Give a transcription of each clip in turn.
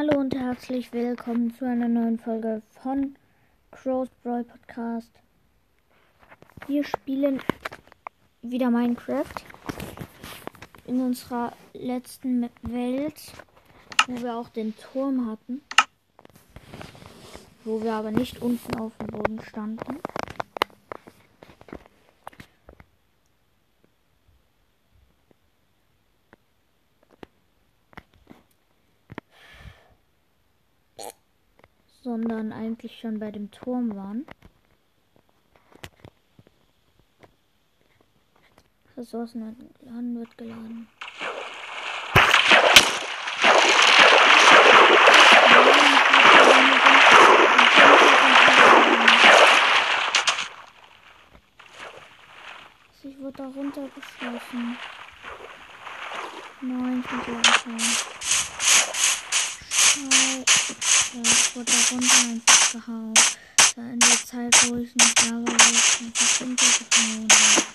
Hallo und herzlich willkommen zu einer neuen Folge von Crow's Brawl Podcast. Wir spielen wieder Minecraft in unserer letzten Welt, wo wir auch den Turm hatten, wo wir aber nicht unten auf dem Boden standen. Sondern eigentlich schon bei dem Turm waren. Ressourcen geladen wird geladen. Ich wurde da runtergeschlossen. Nein, ich muss langsam. Scheiße. Ich wurde da runter einfach gehauen. Da in der Zeit, wo ich nicht da war, wo ich einfach runtergehauen habe.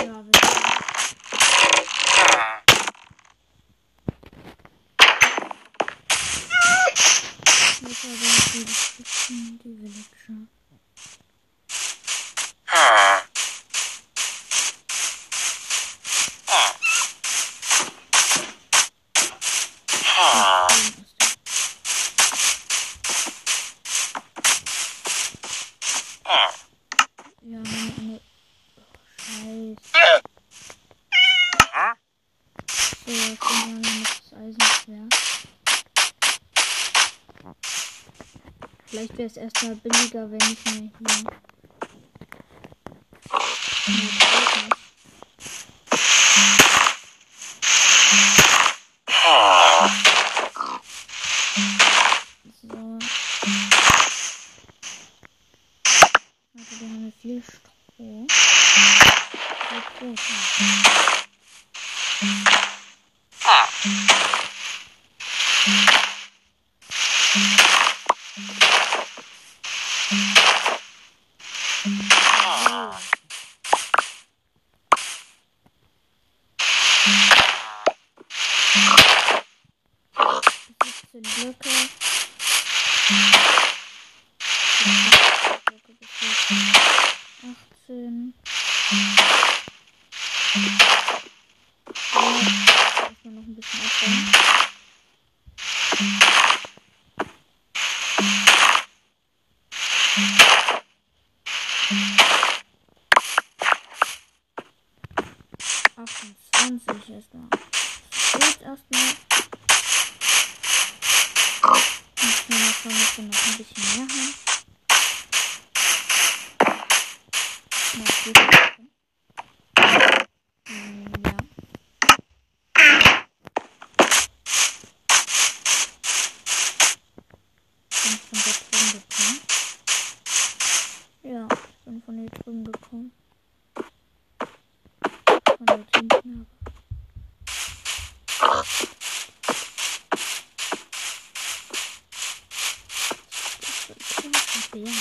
Ja, wir Jetzt aber die Beschützen, die Villager. Ja, eine, eine Scheiße. So, jetzt sind wir noch das Eisenschwert. Es erstmal billiger, wenn ich mir hier. Mm-hmm. Bin von da drüben gekommen. Ja, ich bin von hier drüben gekommen. Von dort hinten aber. Ja.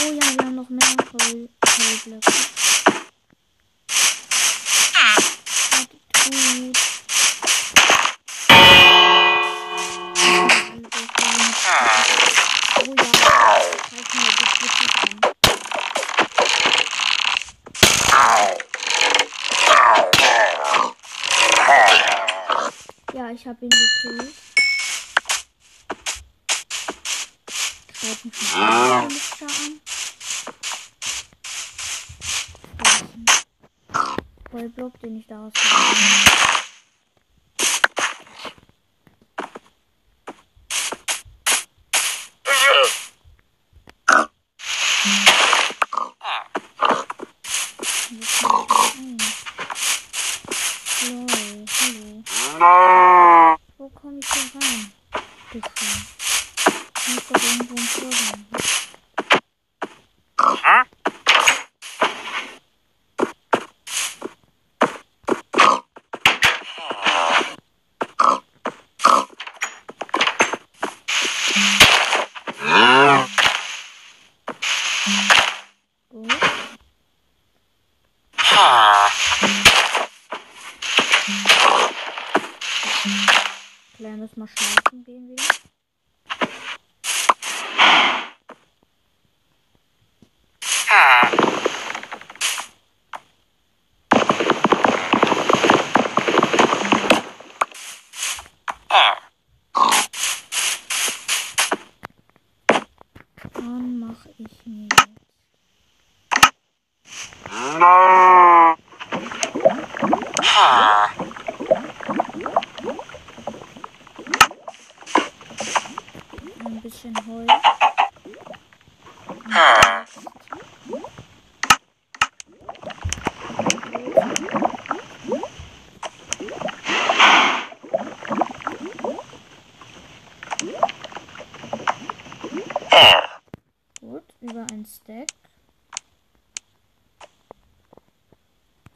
Oh ja, wir haben noch mehr Heul Heulblöcke. Gut. Oh ja, zeig mir das wirklich an. Ja, ich habe ihn gekillt. Greifen schon an. Vollblock, den ich daraus gemacht habe. emotional. Gut, über ein Stack.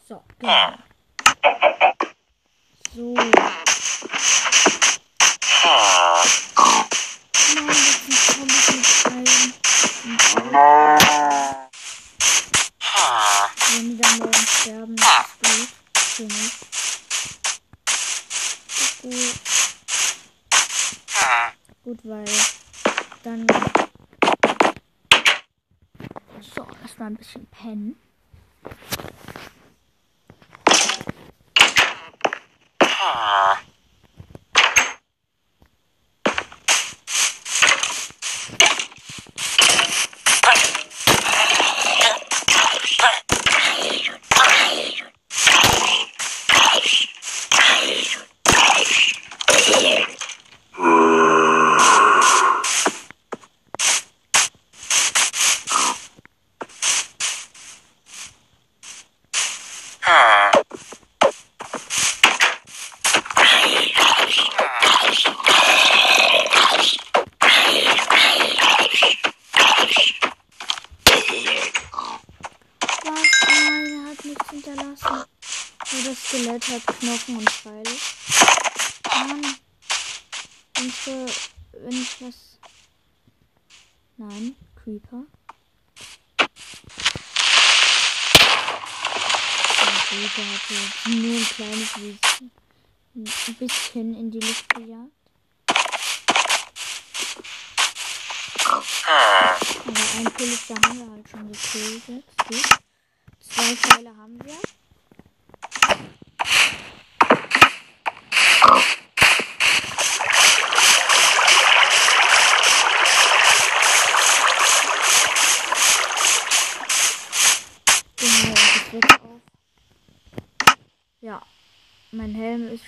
So, genau. So.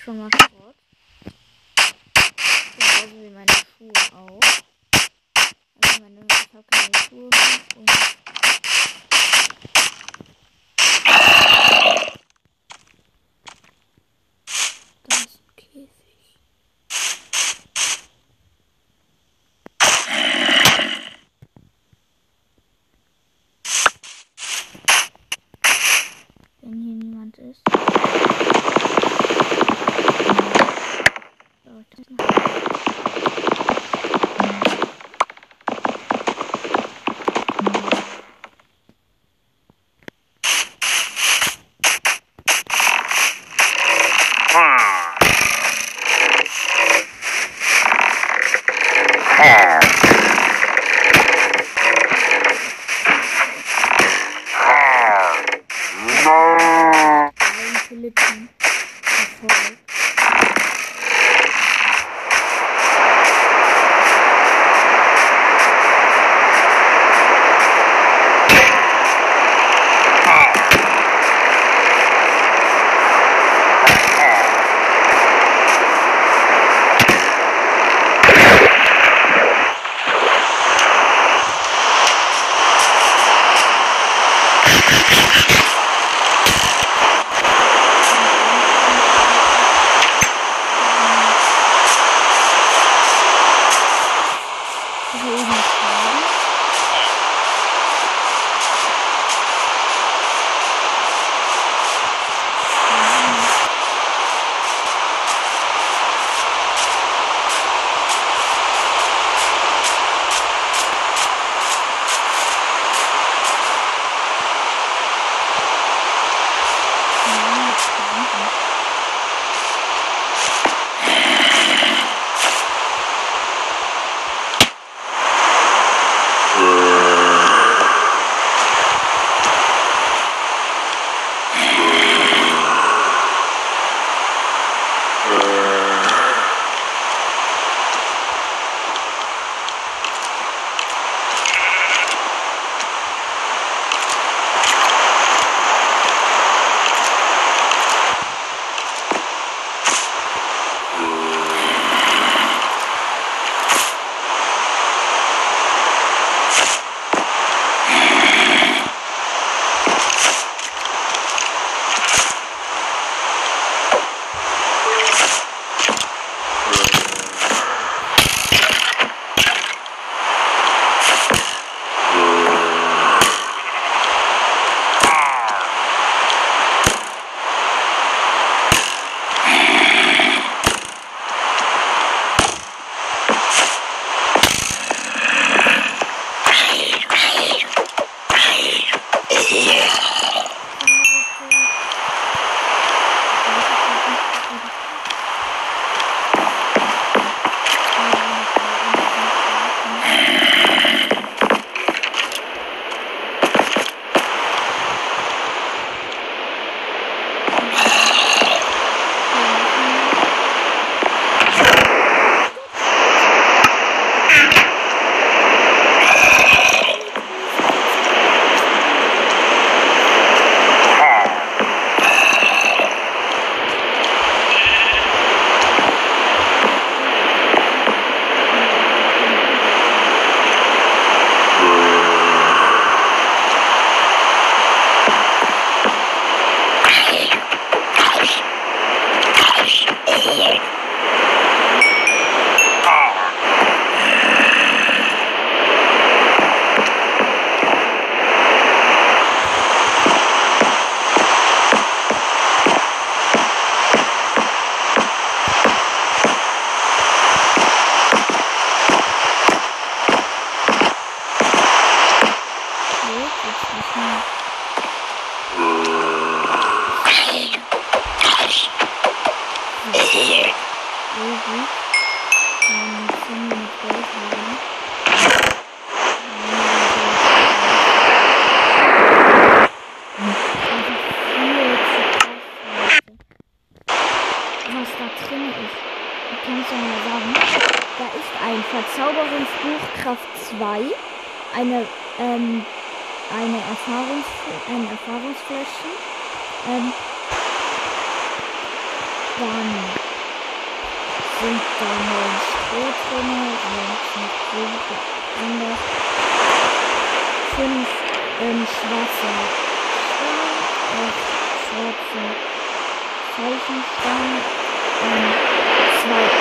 怎么？I. National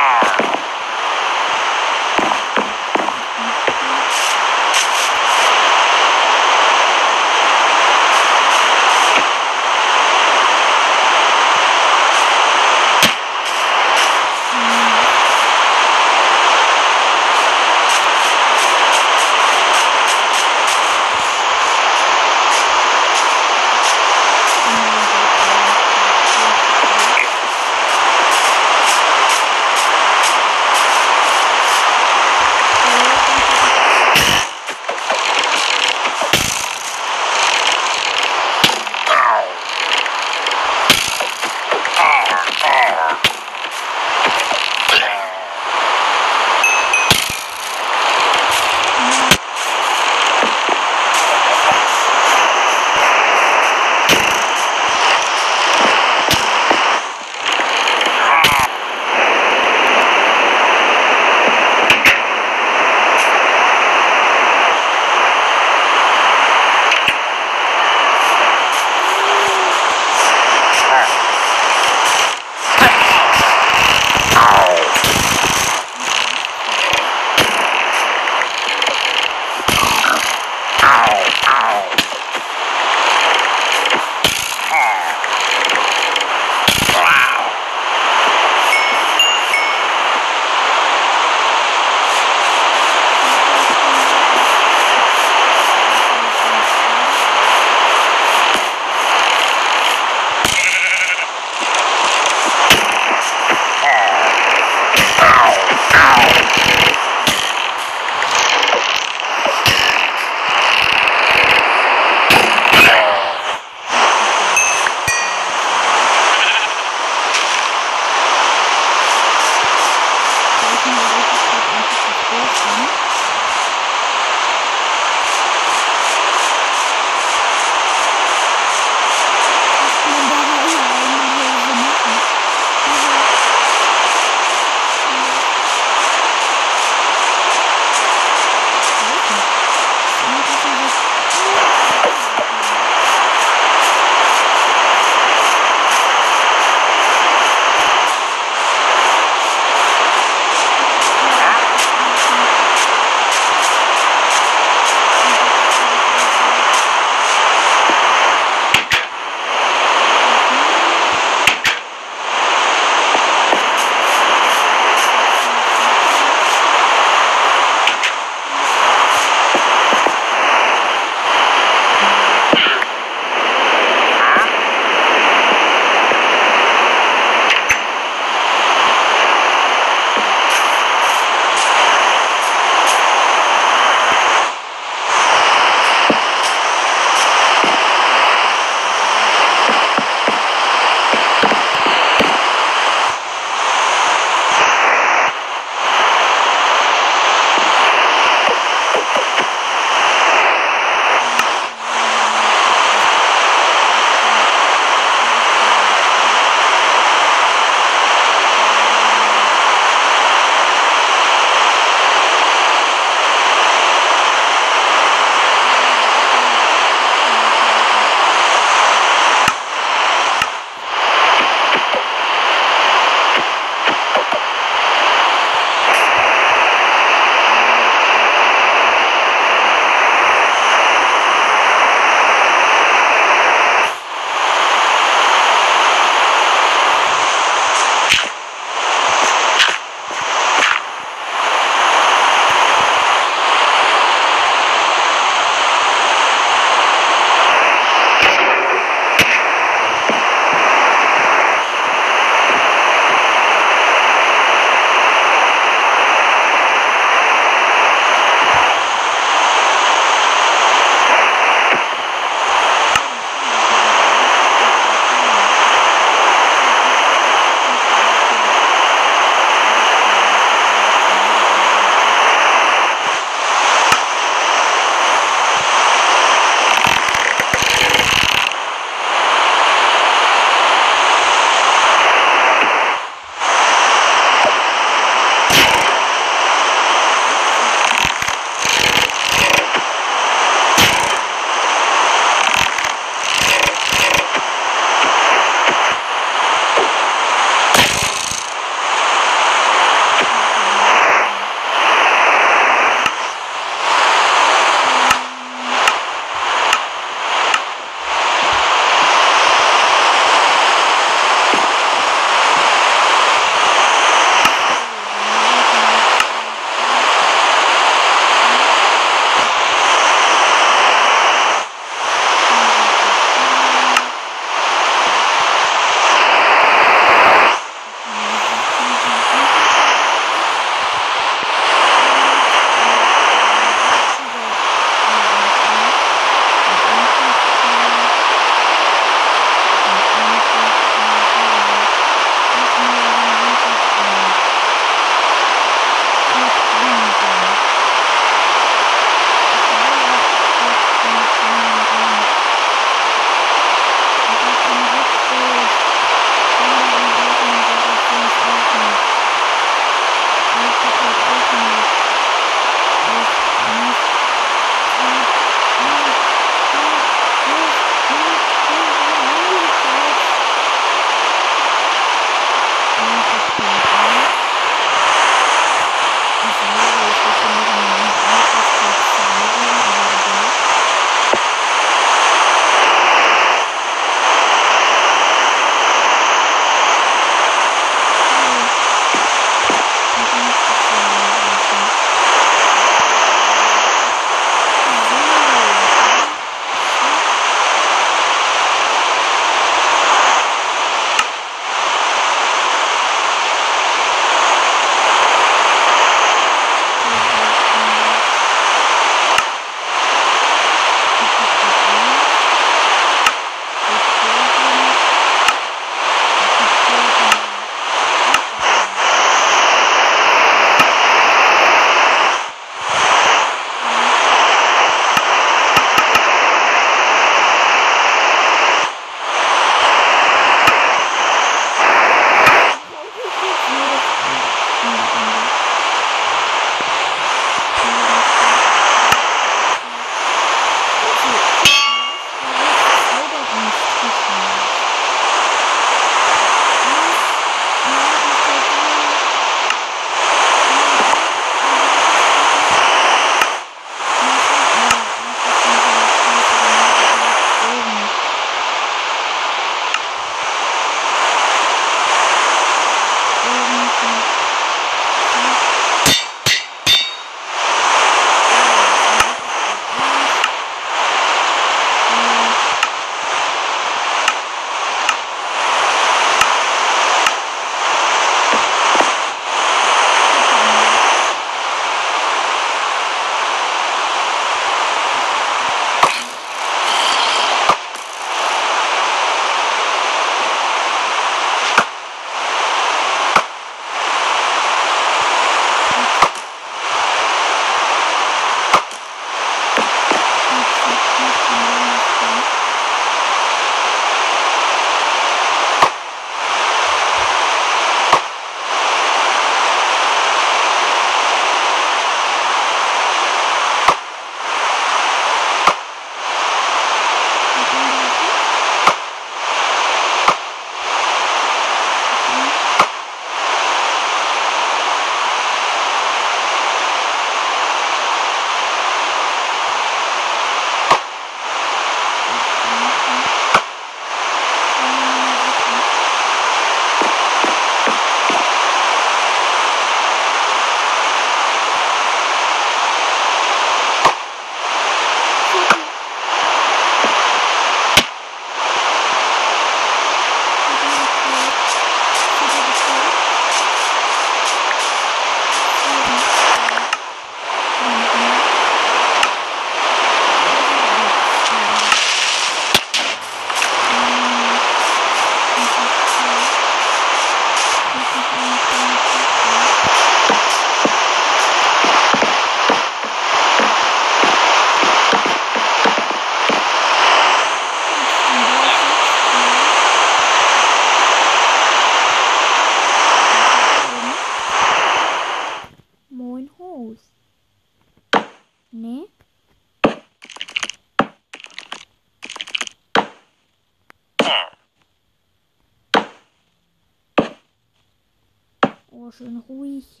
schön ruhig.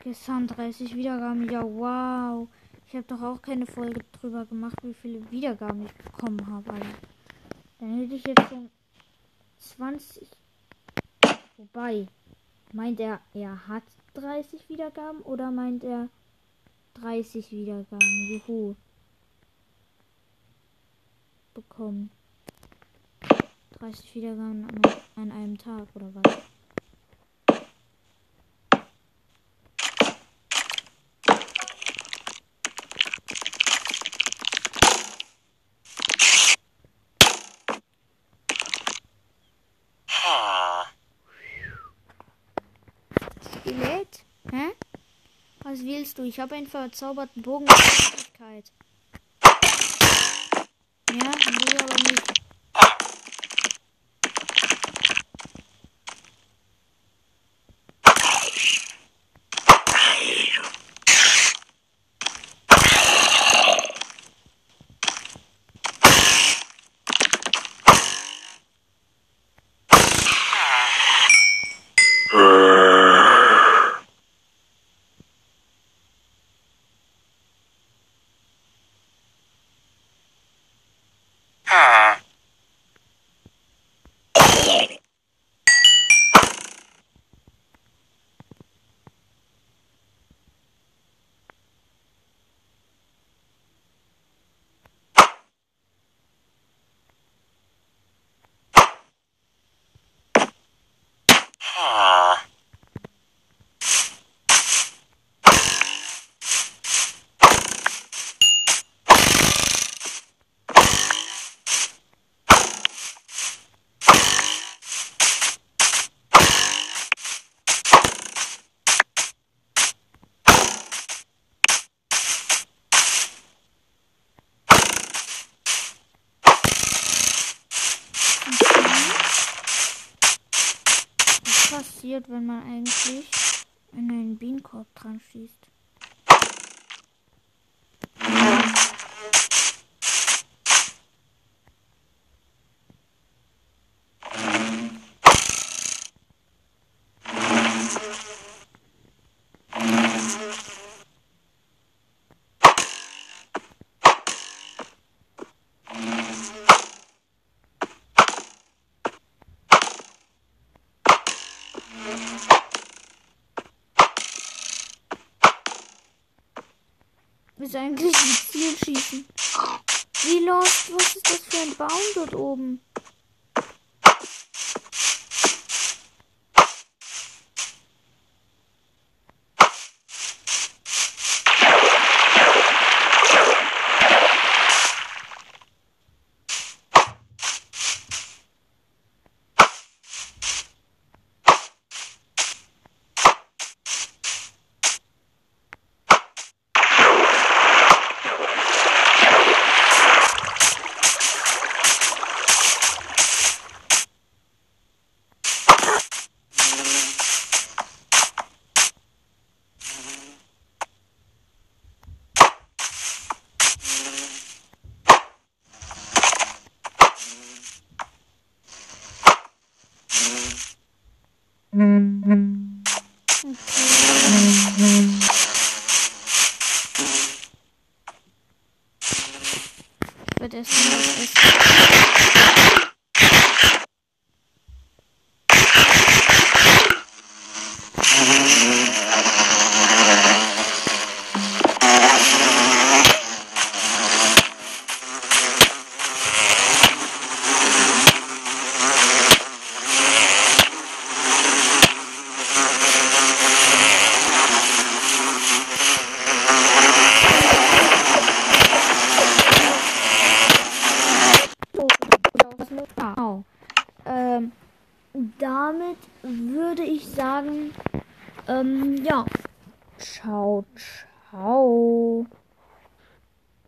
Gestern 30 Wiedergaben, ja wow. Ich habe doch auch keine Folge drüber gemacht, wie viele Wiedergaben ich bekommen habe. Alter. Dann hätte ich jetzt schon 20. Wobei, meint er, er hat 30 Wiedergaben oder meint er 30 Wiedergaben? Juhu. Bekommen. 30 Wiedergaben an, an einem Tag oder was? Willst du? Ich habe einen verzauberten Bogen. Ja, will aber nicht. Ist eigentlich ein Zielschießen. Wie los? Was ist das für ein Baum dort oben? Wird